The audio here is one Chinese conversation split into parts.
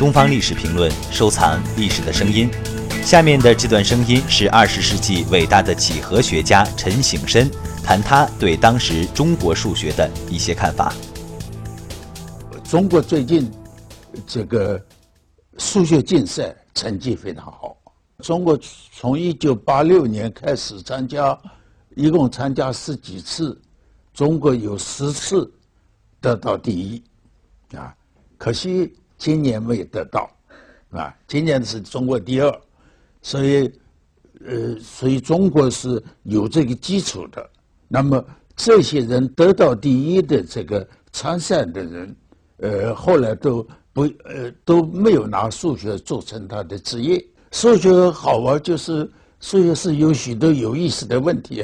东方历史评论，收藏历史的声音。下面的这段声音是二十世纪伟大的几何学家陈省身谈他对当时中国数学的一些看法。中国最近这个数学竞赛成绩非常好。中国从一九八六年开始参加，一共参加十几次，中国有十次得到第一，啊，可惜今年没有得到，啊，今年是中国第二。所以，呃，所以中国是有这个基础的。那么，这些人得到第一的这个参赛的人，呃，后来都不呃都没有拿数学做成他的职业。数学好玩，就是数学是有许多有意思的问题，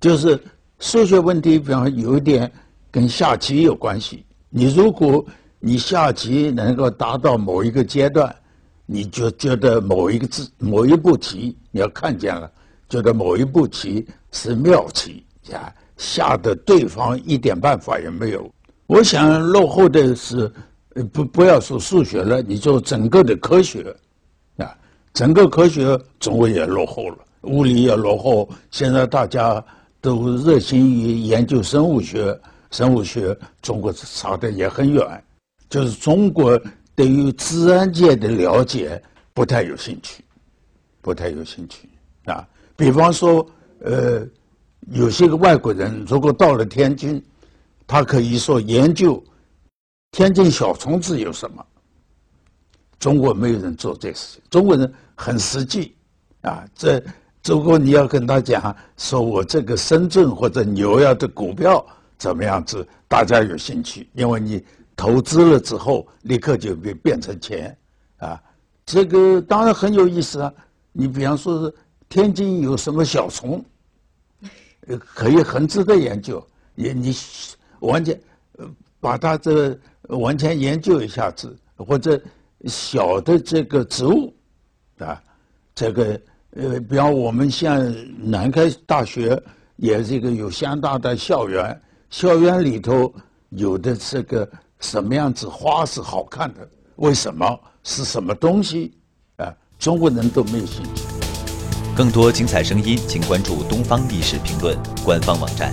就是数学问题，比方有一点跟下棋有关系。你如果你下棋能够达到某一个阶段。你就觉得某一个字、某一步棋，你要看见了，觉得某一步棋是妙棋呀，下的对方一点办法也没有。我想落后的是，不不要说数学了，你就整个的科学，啊，整个科学中国也落后了，物理也落后。现在大家都热心于研究生物学，生物学中国差的也很远，就是中国。对于自然界的了解不太有兴趣，不太有兴趣啊。比方说，呃，有些个外国人如果到了天津，他可以说研究天津小虫子有什么。中国没有人做这事情，中国人很实际啊。这如果你要跟他讲，说我这个深圳或者纽约的股票怎么样子，大家有兴趣，因为你。投资了之后，立刻就变变成钱，啊，这个当然很有意思啊。你比方说是天津有什么小虫，呃可以很值得研究。也你完全把它这完全研究一下子，或者小的这个植物，啊，这个呃，比方我们像南开大学也这个有相当的校园，校园里头有的这个。什么样子花是好看的？为什么是什么东西？啊，中国人都没有兴趣。更多精彩声音，请关注《东方历史评论》官方网站。